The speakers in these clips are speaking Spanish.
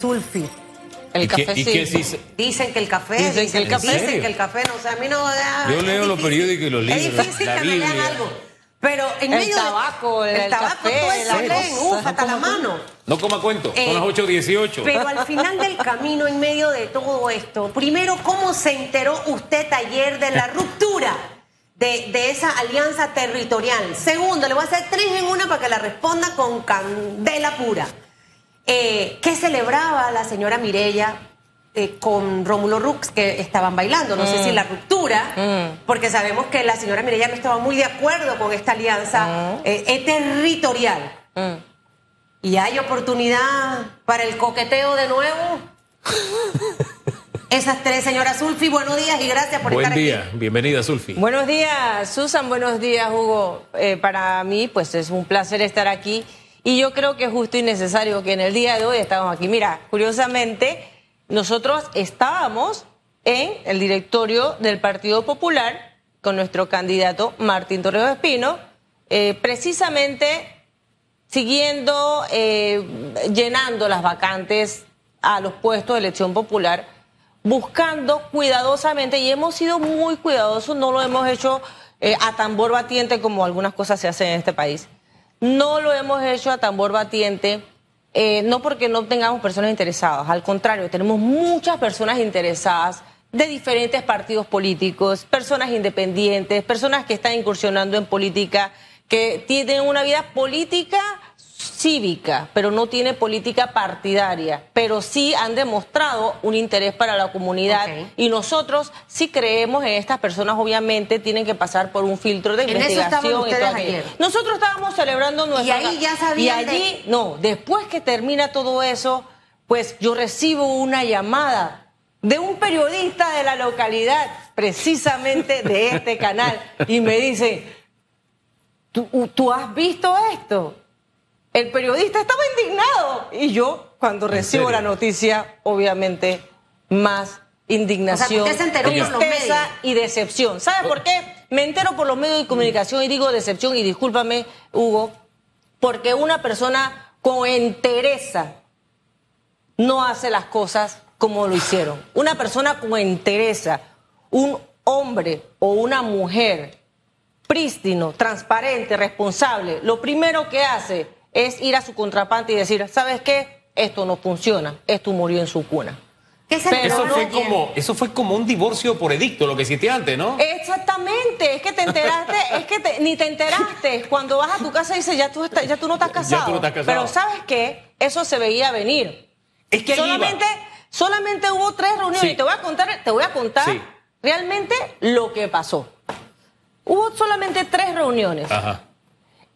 Sulfi. El ¿Y qué- café y sí. qué sí Dicen que el café, Dicen que el café- dicen que el café, no sé, a mí no. ah, Yo leo los periódicos y los libros, Es difícil la que me lean Biblia. algo. Pero en El medio de- tabaco, el- el, el tabaco, café, todo eso leen, uf, hasta la mano. No coma cuento, Eh, son las 8.18. Pero al final del camino, en medio de todo esto, primero, ¿cómo se enteró usted ayer de la ruptura de, de esa alianza territorial? Segundo, le voy a hacer tres en una para que la responda con candela pura. Eh, ¿Qué celebraba la señora Mirella eh, con Rómulo Rux que estaban bailando? No sé si la ruptura, porque sabemos que la señora Mirella no estaba muy de acuerdo con esta alianza eh, eh, territorial. Mm. ¿Y hay oportunidad para el coqueteo de nuevo? Esas tres, señora Zulfi, buenos días y gracias por Buen estar día, aquí. bienvenida Sulfi. Buenos días, Susan. Buenos días, Hugo. Eh, para mí, pues es un placer estar aquí. Y yo creo que es justo y necesario que en el día de hoy estamos aquí. Mira, curiosamente, nosotros estábamos en el directorio del Partido Popular con nuestro candidato Martín Torrijos Espino, eh, precisamente siguiendo, eh, llenando las vacantes a los puestos de elección popular, buscando cuidadosamente, y hemos sido muy cuidadosos, no lo hemos hecho eh, a tambor batiente como algunas cosas se hacen en este país. No lo hemos hecho a tambor batiente, eh, no porque no tengamos personas interesadas, al contrario, tenemos muchas personas interesadas de diferentes partidos políticos, personas independientes, personas que están incursionando en política, que tienen una vida política cívica, pero no tiene política partidaria, pero sí han demostrado un interés para la comunidad y nosotros sí creemos en estas personas, obviamente tienen que pasar por un filtro de En eso estaban investigación. y todo ayer. Nosotros estábamos celebrando nuestro... ahí ya Y sabían de- allí, no, después que termina todo eso, pues yo recibo una llamada de un periodista de la localidad, precisamente de este canal, y me dice, ¿tú, tú has visto esto? El periodista estaba indignado. Y yo, cuando recibo la noticia, obviamente, más indignación, O sea, usted se enteró por los tristeza medios. y decepción. ¿Sabe por qué? Me entero por los medios de comunicación y digo decepción, y discúlpame, Hugo, porque una persona con entereza no hace las cosas como lo hicieron. Una persona con entereza, un hombre o una mujer prístino, transparente, responsable, lo primero que hace es ir a su contraparte y decir, ¿sabes qué? Esto no funciona, esto murió en su cuna. ¿Qué se Pero Eso fue, como, eso fue como un divorcio por edicto, lo que existía antes, ¿no? Exactamente, es que te enteraste, es que te- ni te enteraste. Cuando vas a tu casa y dices, ya tú, estás- ya tú no estás casado. tú no estás casado. Pero ¿sabes qué? Eso se veía venir. Es que solamente, iba. solamente hubo tres reuniones Sí. y te voy a contar, te voy a contar Sí. realmente lo que pasó. Hubo solamente tres reuniones Ajá.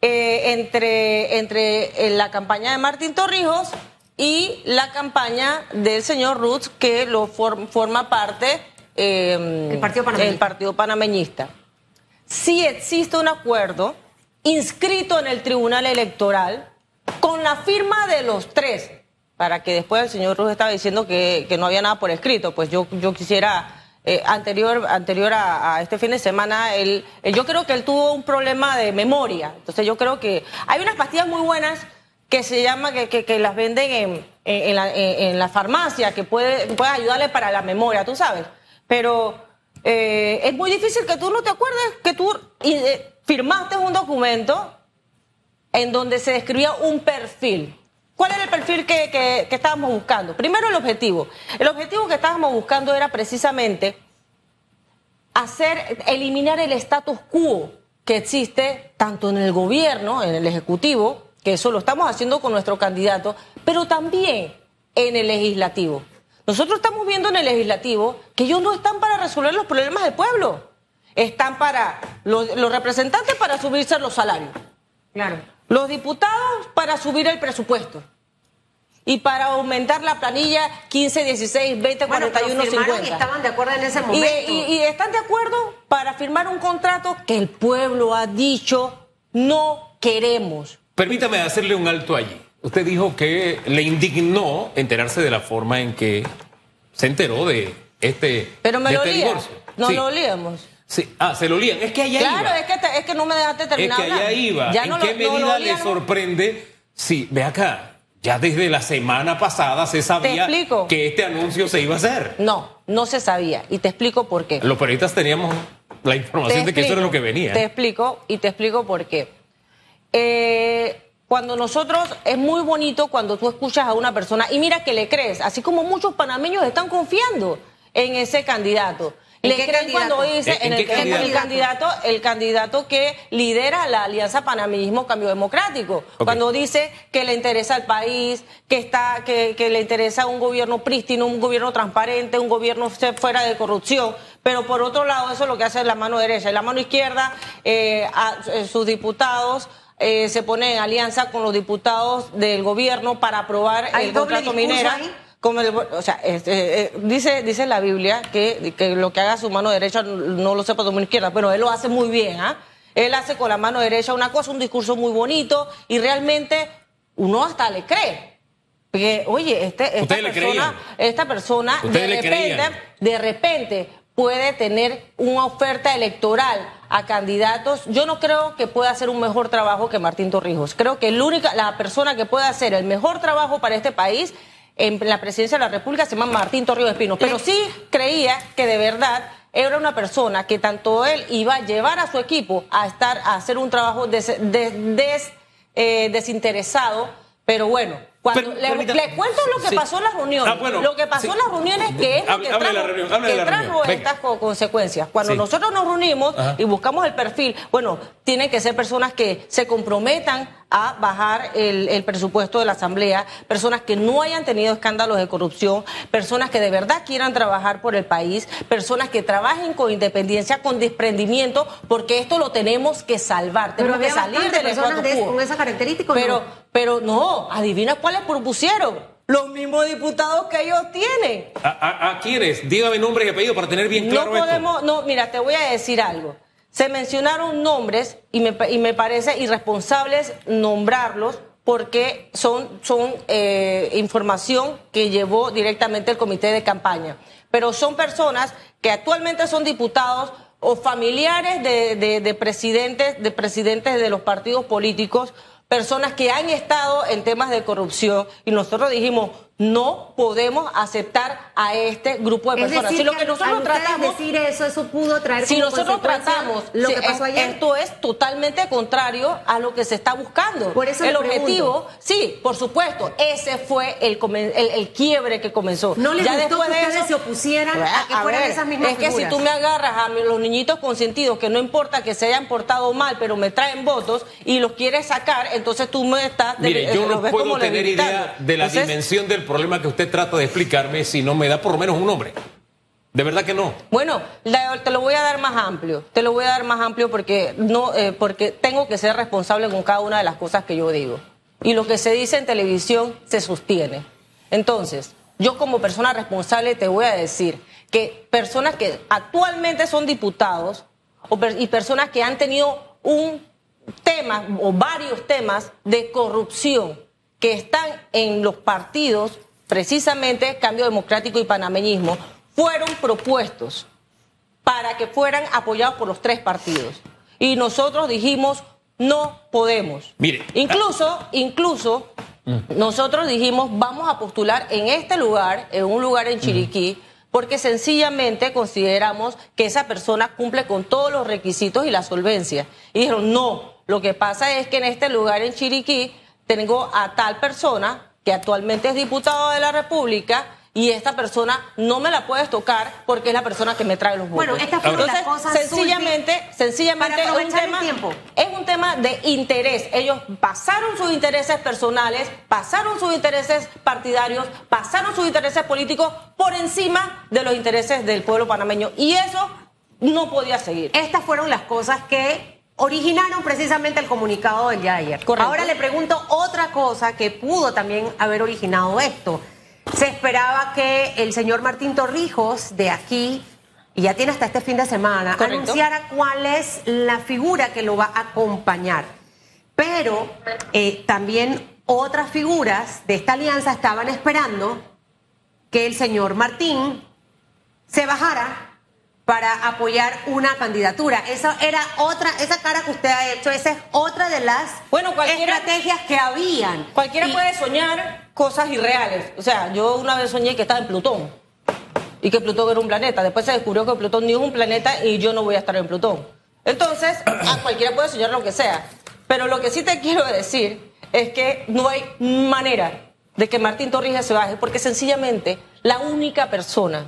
Eh, entre, entre eh, la campaña de Martín Torrijos y la campaña del señor Roots, que lo for- forma parte eh, El Partido Panameñista. el Partido Panameñista. Sí existe un acuerdo inscrito en el Tribunal Electoral con la firma de los tres, para que después el señor Roots estaba diciendo que, que no había nada por escrito, pues yo, yo quisiera... eh, anterior anterior a, este fin de semana, él, eh, yo creo que él tuvo un problema de memoria. Entonces yo creo que hay unas pastillas muy buenas que se llama, que, que, las venden en, en, la, en- la farmacia, que puede, puede ayudarle para la memoria, tú sabes. Pero eh, es muy difícil que tú no te acuerdes que tú eh, firmaste un documento en donde se describía un perfil. ¿Cuál era el perfil que, que- estábamos buscando? Primero el objetivo. El objetivo que estábamos buscando era precisamente hacer, eliminar el status quo que existe tanto en el gobierno, en el ejecutivo, que eso lo estamos haciendo con nuestro candidato, pero también en el legislativo. Nosotros estamos viendo en el legislativo que ellos no están para resolver los problemas del pueblo, están para los, los representantes para subirse los salarios, Claro. Los diputados para subir el presupuesto. Y para aumentar la planilla 15, 16, 20, Bueno, pero 41, firmaron 50. y estaban de acuerdo en ese momento. y- y están de acuerdo para firmar un contrato que el pueblo ha dicho no queremos. Permítame hacerle un alto allí. Usted dijo que le indignó enterarse de la forma en que se enteró de este, Pero me de lo este divorcio. No Sí. lo olíamos. Sí. Ah, se lo lían. Es que allá Claro, iba. es que, te- es que no me dejaste Es terminar. que allá iba. Ya ¿En no qué lo- no medida le olían, sorprende? Sí, ve acá. Ya desde la semana pasada se sabía que este anuncio se iba a hacer. No, no se sabía. Y te explico por qué. Los periodistas teníamos la información de que eso era lo que venía. Te explico y te explico por qué. Eh, cuando nosotros, es muy bonito cuando tú escuchas a una persona y mira que le crees, así como muchos panameños están confiando en ese candidato. ¿En Le qué creen candidato? cuando dice ¿En en, qué el, en el candidato? el candidato que lidera la Alianza Panameñismo Cambio Democrático. Cuando dice que le interesa al país, que está, que, que le interesa un gobierno prístino, un gobierno transparente, un gobierno fuera de corrupción. Pero por otro lado, eso es lo que hace la mano derecha. Y la mano izquierda, eh, a- eh, sus diputados eh, se ponen en alianza con los diputados del gobierno para aprobar ¿Hay el doble contrato minera. ahí? Como el- o sea, este, eh, dice, dice la Biblia que, que lo que haga su mano derecha no lo sepa su mano izquierda, pero él lo hace muy bien, ¿ah? Él hace con la mano derecha una cosa, un discurso muy bonito y realmente uno hasta le cree. Porque, oye, este, esta persona, esta persona repente, de repente puede tener una oferta electoral a candidatos. Yo no creo que pueda hacer un mejor trabajo que Martín Torrijos. Creo que el única, la persona que puede hacer el mejor trabajo para este país en la presidencia de la República se llama Martín Torrijos Espino. Pero sí creía que de verdad era una persona que tanto él iba a llevar a su equipo a estar a hacer un trabajo des- des- des- eh, desinteresado, pero bueno. Cuando le, cuento lo que Sí. pasó en las reuniones. Ah, bueno, lo que pasó sí. en las reuniones que es lo que hable trajo, reunión, que trajo estas co- consecuencias. Cuando Sí. nosotros nos reunimos Ajá. y buscamos el perfil, bueno, tienen que ser personas que se comprometan a bajar el, el presupuesto de la Asamblea, personas que no hayan tenido escándalos de corrupción, personas que de verdad quieran trabajar por el país, personas que trabajen con independencia, con desprendimiento, porque esto lo tenemos que salvar, Pero tenemos que salir del personas de- con esa característica, ¿o Pero, no? pero no, adivina cuáles propusieron. Los mismos diputados que ellos tienen. ¿A, a- a quiénes? Dígame nombre y apellido para tener bien claro no esto. podemos, no, mira, te voy a decir algo. Se mencionaron nombres y me, y me parece irresponsables nombrarlos porque son, son eh, información que llevó directamente el comité de campaña. Pero son personas que actualmente son diputados o familiares de, de- de presidentes, de presidentes de los partidos políticos, personas que han estado en temas de corrupción y nosotros dijimos no podemos aceptar a este grupo de Es personas. decir, si lo que nosotros al tratamos decir eso, eso pudo traer si como nosotros tratamos lo si que pasó es- ayer. esto es totalmente contrario a lo que se está buscando Por eso el objetivo pregunto. sí por supuesto ese fue el, el, el quiebre que comenzó ¿No les ya gustó después que de ustedes eso se opusieran a que fueran ver, esas mismas es que si tú me agarras a los niñitos consentidos que no importa que se hayan portado mal pero me traen votos y los quieres sacar entonces tú me estás Mire, eh, yo los no puedo tener idea de la Entonces, dimensión del problema que usted trata de explicarme si no me da por lo menos un nombre. De verdad que no. Bueno, te lo voy a dar más amplio. Te lo voy a dar más amplio porque no, eh, porque tengo que ser responsable con cada una de las cosas que yo digo. Y lo que se dice en televisión se sostiene. Entonces, yo como persona responsable te voy a decir que personas que actualmente son diputados y personas que han tenido un tema o varios temas de corrupción que están en los partidos, precisamente Cambio Democrático y Panameñismo, fueron propuestos para que fueran apoyados por los tres partidos. Y nosotros dijimos, no podemos. Mire, Incluso, incluso, nosotros dijimos, vamos a postular en este lugar, en un lugar en Chiriquí, porque sencillamente consideramos que esa persona cumple con todos los requisitos y la solvencia. Y dijeron, no, lo que pasa es que en este lugar en Chiriquí tengo a tal persona que actualmente es diputado de la República y esta persona no me la puedes tocar porque es la persona que me trae los votos. Bueno, estas fueron Entonces, las cosas, sencillamente, sencillamente es un tema tiempo. es un tema de interés. Ellos pasaron sus intereses personales, pasaron sus intereses partidarios, pasaron sus intereses políticos por encima de los intereses del pueblo panameño. Y eso no podía seguir. Estas fueron las cosas que originaron precisamente el comunicado del día de ayer. Correcto. Ahora le pregunto otra cosa que pudo también haber originado esto. Se esperaba que el señor Martín Torrijos de aquí, y ya tiene hasta este fin de semana, Correcto. anunciara cuál es la figura que lo va a acompañar. Pero eh, también otras figuras de esta alianza estaban esperando que el señor Martín se bajara para apoyar una candidatura. Esa era otra, esa cara que usted ha hecho, esa es otra de las Bueno, estrategias que habían. Cualquiera Y- puede soñar cosas irreales. O sea, yo una vez soñé que estaba en Plutón y que Plutón era un planeta. Después se descubrió que Plutón ni es un planeta y yo no voy a estar en Plutón. Entonces, a cualquiera puede soñar lo que sea. Pero lo que sí te quiero decir es que no hay manera de que Martín Torrijos se baje, porque sencillamente la única persona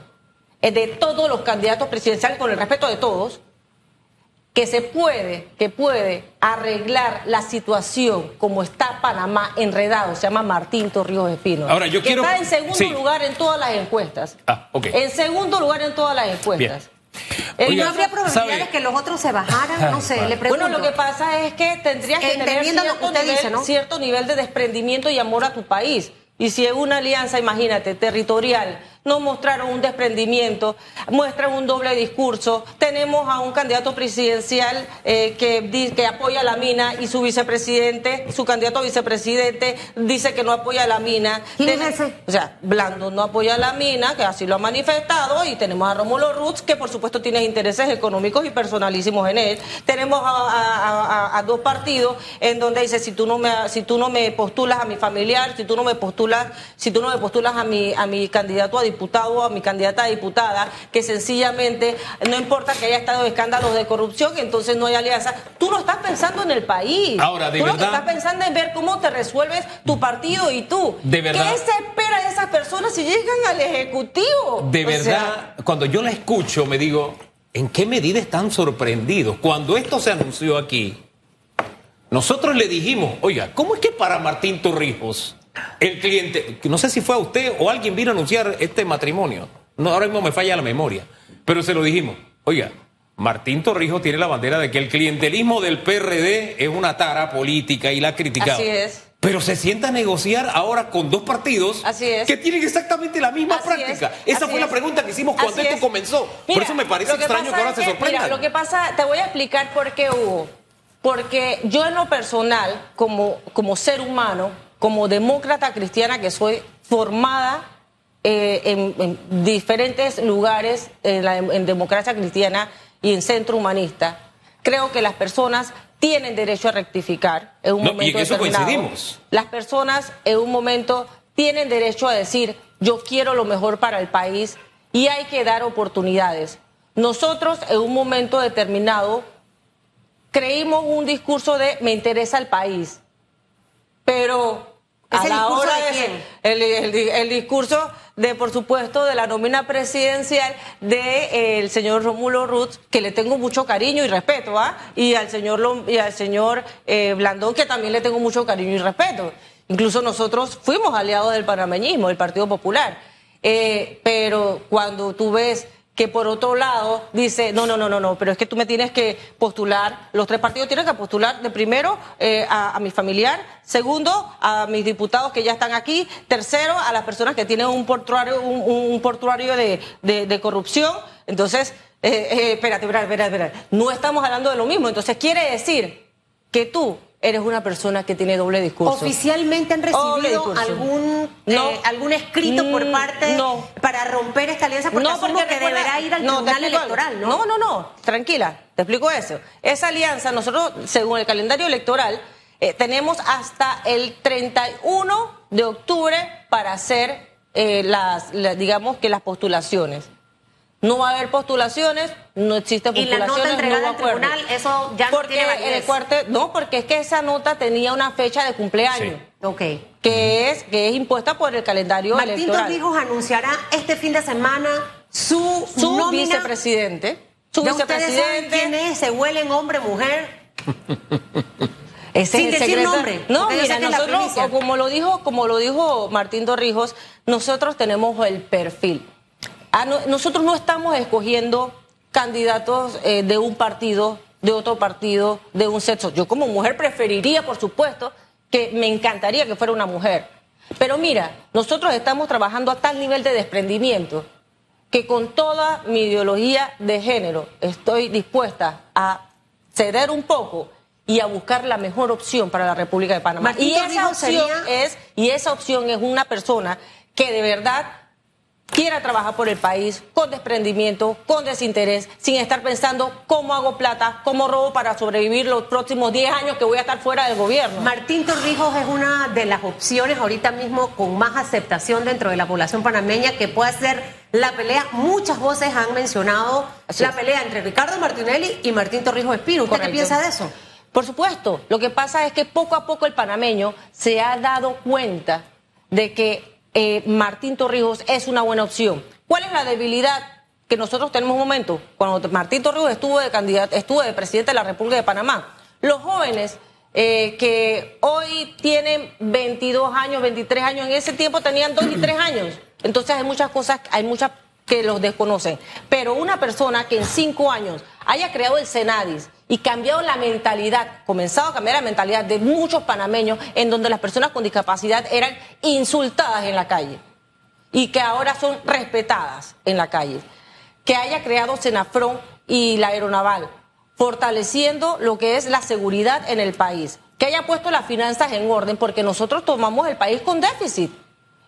de todos los candidatos presidenciales, con el respeto de todos, que se puede, que puede arreglar la situación como está Panamá enredado, se llama Martín Torrijos Espino. Ahora, yo que quiero- Está en segundo sí. lugar en todas las encuestas. Ah, ok. En segundo lugar en todas las encuestas. ¿Y Oiga, no habría probabilidades ¿sabe? que los otros se bajaran? No sé, Ay, le pregunto. Bueno, lo que pasa es que tendrías que tener cierto, que usted nivel, dice, ¿no? cierto nivel de desprendimiento y amor a tu país. Y si es una alianza, imagínate, territorial, no mostraron un desprendimiento, muestran un doble discurso. Tenemos a un candidato presidencial eh, que, que apoya a la mina y su vicepresidente, su candidato a vicepresidente, dice que no apoya a la mina. ¿Quién es Ten- ese? O sea, Blando no apoya a la mina, que así lo ha manifestado, y tenemos a Romulo Roots, que por supuesto tiene intereses económicos y personalísimos en él. Tenemos a, a- a- a dos partidos en donde dice, si tú no me si tú no me postulas a mi familiar, si tú no me postulas, si tú no me postulas a mi a mi candidato a diputado o a mi candidata a diputada, que sencillamente no importa que haya estado escándalos de corrupción, entonces no hay alianza. Tú no estás pensando en el país. Ahora, de tú lo que estás pensando en ver cómo te resuelves tu partido y tú. De verdad- ¿Qué se espera de esas personas si llegan al Ejecutivo? De O verdad, sea, cuando yo la escucho, me digo, ¿en qué medida están sorprendidos? Cuando esto se anunció aquí, nosotros le dijimos, oiga, ¿cómo es que para Martín Torrijos, el cliente, no sé si fue a usted o alguien vino a anunciar este matrimonio? No, ahora mismo me falla la memoria, pero se lo dijimos, oiga. Martín Torrijos tiene la bandera de que el clientelismo del PRD es una tara política y la ha criticado. Así es. Pero se sienta a negociar ahora con dos partidos Así es. que tienen exactamente la misma Así práctica. es, Esa así fue la pregunta que hicimos cuando Así esto es. comenzó. Por eso me parece que extraño que ahora se que, sorprendan. Mira, lo que pasa, te voy a explicar por qué hubo. Porque yo en lo personal, como, como ser humano, como demócrata cristiana que soy, formada eh, en, en diferentes lugares en, la- en democracia cristiana y en centro humanista, creo que las personas tienen derecho a rectificar en un No, y momento en eso determinado. coincidimos. Las personas en un momento tienen derecho a decir, yo quiero lo mejor para el país y hay que dar oportunidades. Nosotros en un momento determinado creímos un discurso de me interesa el país, pero a ¿Ese la hora de quién? el, el- el discurso de, por supuesto, de la nómina presidencial del señor Romulo Ruz, que le tengo mucho cariño y respeto, ¿ah? Y al señor, Lom- y al señor eh, Blandón, que también le tengo mucho cariño y respeto. Incluso nosotros fuimos aliados del panameñismo, del Partido Popular. Eh, pero cuando tú ves que por otro lado dice, no, no, no, no, no, pero es que tú me tienes que postular, los tres partidos tienen que postular de primero eh, a, mi familiar, segundo a mis diputados que ya están aquí, tercero a las personas que tienen un portuario, un, portuario de, de- de corrupción. Entonces, eh, eh, espérate, espérate, espérate, espérate, no estamos hablando de lo mismo. Entonces quiere decir que tú eres una persona que tiene doble discurso. ¿Oficialmente han recibido algún, No. eh, algún escrito por Mm, parte no. para romper esta alianza? Porque asumo que recuerda- deberá ir al no, tribunal electoral, ¿no? No, no, no, tranquila, te explico eso. Esa alianza, nosotros, según el calendario electoral, eh, tenemos hasta el 31 de octubre para hacer eh, las, la- digamos que las postulaciones. No va a haber postulaciones, no existe Y la postulaciones. nota entregada no al tribunal, eso ya no porque tiene en el no, porque es que esa nota tenía una fecha de cumpleaños, Sí. Ok. que es que es impuesta por el calendario Martín electoral. Torrijos anunciará este fin de semana su, Su nómina. vicepresidente, su ¿Ya ustedes saben vicepresidente. quién es? ¿Se huelen hombre, mujer? Ese Sin es el decir nombre, No, mira, nosotros, como lo dijo, como lo dijo Martín Torrijos, nosotros tenemos el perfil. Ah, no- nosotros no estamos escogiendo candidatos eh, de un partido, de otro partido, de un sexo. Yo como mujer preferiría, por supuesto, que me encantaría que fuera una mujer. Pero mira, nosotros estamos trabajando a tal nivel de desprendimiento que con toda mi ideología de género estoy dispuesta a ceder un poco y a buscar la mejor opción para la República de Panamá. Y esa opción sería- es y esa opción es una persona que de verdad quiera trabajar por el país con desprendimiento, con desinterés, sin estar pensando cómo hago plata, cómo robo para sobrevivir los próximos 10 años que voy a estar fuera del gobierno. Martín Torrijos es una de las opciones ahorita mismo con más aceptación dentro de la población panameña que puede ser la pelea. Muchas voces han mencionado Así la es. pelea entre Ricardo Martinelli y Martín Torrijos Espino. ¿Usted qué piensa de eso? Por supuesto, lo que pasa es que poco a poco el panameño se ha dado cuenta de que eh, Martín Torrijos es una buena opción. ¿Cuál es la debilidad que nosotros tenemos un momento? Cuando Martín Torrijos estuvo de candidato, estuvo de presidente de la República de Panamá, los jóvenes eh, que hoy tienen 22 años, 23 años, en ese tiempo tenían 2 y 3 años. Entonces hay muchas cosas, hay muchas que los desconocen. Pero una persona que en cinco años haya creado el Senadis y cambiado la mentalidad, comenzado a cambiar la mentalidad de muchos panameños en donde las personas con discapacidad eran insultadas en la calle y que ahora son respetadas en la calle. Que haya creado Senafrón y la aeronaval, fortaleciendo lo que es la seguridad en el país. Que haya puesto las finanzas en orden, porque nosotros tomamos el país con déficit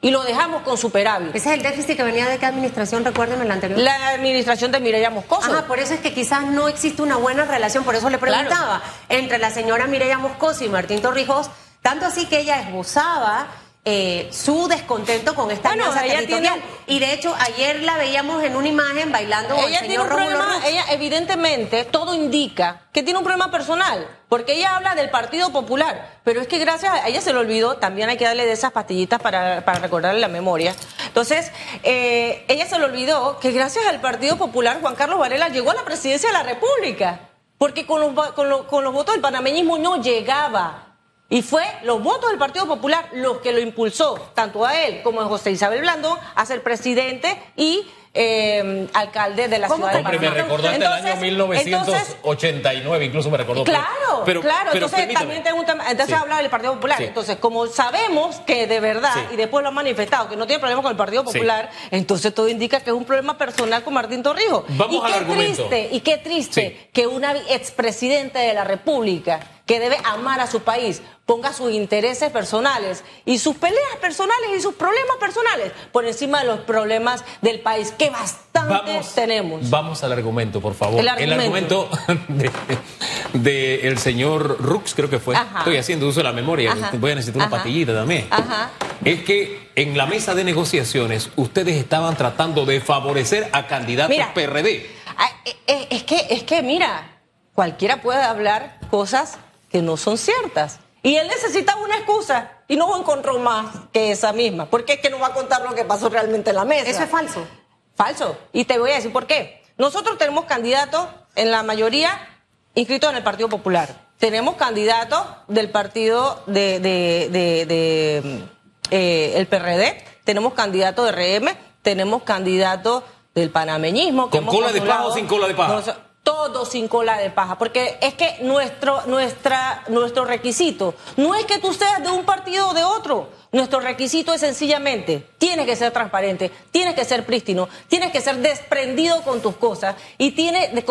y lo dejamos con superávit. Ese es el déficit que venía de qué administración, recuérdeme la anterior. La administración de Mireya Moscoso. Ajá, por eso es que quizás no existe una buena relación, por eso le preguntaba, entre la señora Mireya Moscoso y Martín Torrijos, tanto así que ella esbozaba eh, su descontento con esta Bueno, ella tiene- Y de hecho, ayer la veíamos en una imagen bailando con ella el tiene señor un Rómulo problema, Rux. ella evidentemente todo indica que tiene un problema personal, porque ella habla del Partido Popular, pero es que gracias a ella se le olvidó, también hay que darle de esas pastillitas para, para recordarle la memoria. Entonces, eh, ella se le olvidó que gracias al Partido Popular Juan Carlos Varela llegó a la presidencia de la República, porque con los, con los, con los votos del panameñismo no llegaba. Y fue los votos del Partido Popular los que lo impulsó, tanto a él como a José Isabel Blandón, a ser presidente y eh, alcalde de la ¿Cómo ciudad de Hombre, me recordaste el año Entonces- entonces, 1989, incluso me recordó. Claro, pero, claro. pero entonces permítame. también tengo un tema. Entonces Sí. habla del Partido Popular. Sí. Entonces, como sabemos que de verdad, Sí. y después lo han manifestado, que no tiene problema con el Partido. Popular, entonces todo indica que es un problema personal con Martín Torrijos. Vamos y al qué argumento. triste, y qué triste que una expresidente de la República que debe amar a su país, ponga sus intereses personales y sus peleas personales y sus problemas personales por encima de los problemas del país, que bastante tenemos. Vamos al argumento, por favor. El argumento. de, de el señor Rux, creo que fue. Ajá. Estoy haciendo uso de la memoria. Ajá. Voy a necesitar una Ajá. pastillita también. Ajá. Es que en la mesa de negociaciones ustedes estaban tratando de favorecer a candidatos Mira. PRD. Eh, eh, Es que, es que, mira, cualquiera puede hablar cosas que no son ciertas. Y él necesitaba una excusa y no encontró más que esa misma. Porque es que no va a contar lo que pasó realmente en la mesa. Eso es falso. Falso. Y te voy a decir por qué. Nosotros tenemos candidatos, en la mayoría, inscritos en el Partido Popular. Tenemos candidatos del partido de, de- de- de, mm, eh, el PRD, tenemos candidatos de RM, tenemos candidatos del panameñismo. que ¿Con hemos cola de paja o sin cola de paja? No, todo sin cola de paja, porque es que nuestro, nuestra, nuestro requisito no es que tú seas de un partido o de otro. Nuestro requisito es sencillamente, tienes que ser transparente, tienes que ser prístino, tienes que ser desprendido con tus cosas y tienes de,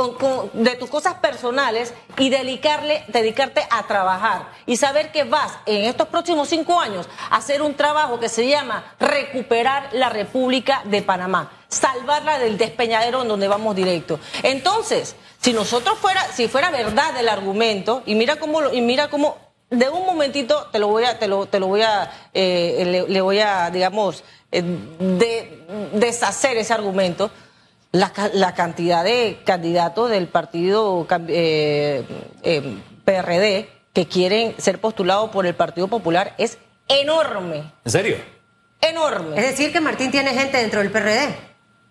de tus cosas personales y dedicarle, dedicarte a trabajar y saber que vas en estos próximos cinco años a hacer un trabajo que se llama recuperar la República de Panamá salvarla del despeñadero en donde vamos directo. Entonces, si nosotros fuera, si fuera verdad el argumento, y mira cómo, y mira cómo, de un momentito te lo voy a, te lo, te lo voy a, eh, le, le voy a, digamos, eh, de- deshacer ese argumento. La, la cantidad de candidatos del partido eh, eh, PRD que quieren ser postulados por el Partido Popular es enorme, ¿En serio? enorme. Es decir, que Martín tiene gente dentro del PRD.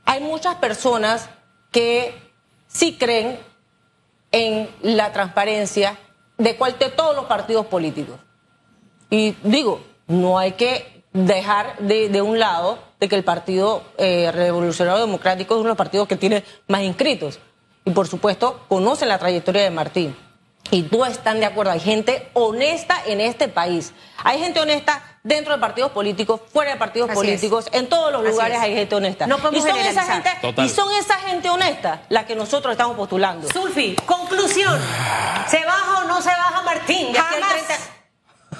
Hay muchas personas que sí creen en la transparencia de cual de todos los partidos políticos. Y digo, no hay que dejar de, de un lado de que el Partido eh, Revolucionario Democrático es uno de los partidos que tiene más inscritos. Y por supuesto, conocen la trayectoria de Martín. Y no están de acuerdo. Hay gente honesta en este país. Hay gente honesta dentro de partidos políticos, fuera de partidos Así políticos. En todos los Así lugares es. hay gente honesta. No podemos y, son esa gente, Total. y son esa gente honesta la que nosotros estamos postulando. Sulfi, conclusión. ¿Se baja o no se baja Martín? De aquí al Jamás. 30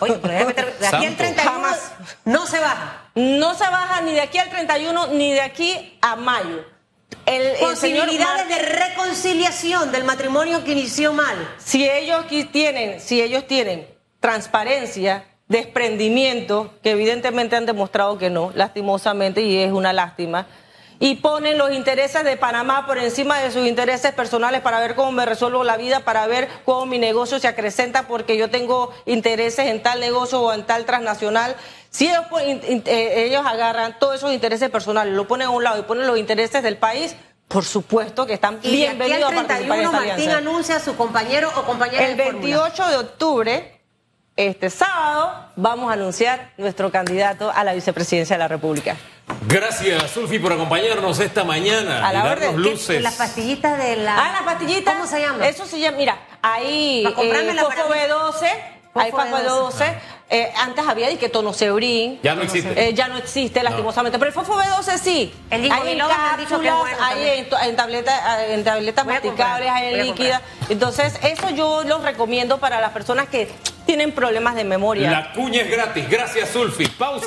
Oye, pero déjame de aquí al Santo. 31 Jamás. no se baja. no se baja ni de aquí al 31 ni de aquí a mayo. El, el Posibilidades de reconciliación del matrimonio que inició mal. si ellos tienen, si ellos tienen transparencia, desprendimiento, que evidentemente han demostrado que no, lastimosamente, y es una lástima, y ponen los intereses de Panamá por encima de sus intereses personales para ver cómo me resuelvo la vida, para ver cómo mi negocio se acrecenta porque yo tengo intereses en tal negocio o en tal transnacional. Si ellos, eh, ellos agarran todos esos intereses personales, lo ponen a un lado y ponen los intereses del país, por supuesto que están Y de aquí bienvenidos al a participar en 31 esta Martín alianza. anuncia a su compañero o compañera El de fórmula. 28 de octubre, este sábado, vamos a anunciar nuestro candidato a la vicepresidencia de la República. Gracias, Sulfi, por acompañarnos esta mañana A la y darnos orden. luces. Las pastillitas de la... Ah, la pastillita. ¿Cómo se llama? Eso se llama, mira, ahí para mí. B12, hay Fosfo Fosfo B12. B12. eh, antes había de que. Ya no existe. Eh, ya no existe, lastimosamente. Pero el fosfo B12 sí. El hay en cápsulas, bueno hay en, to- en tabletas, en masticables, hay en líquida. Entonces, eso yo los recomiendo para las personas que tienen problemas de memoria. La cuña es gratis. Gracias, Sulfi. Pausa.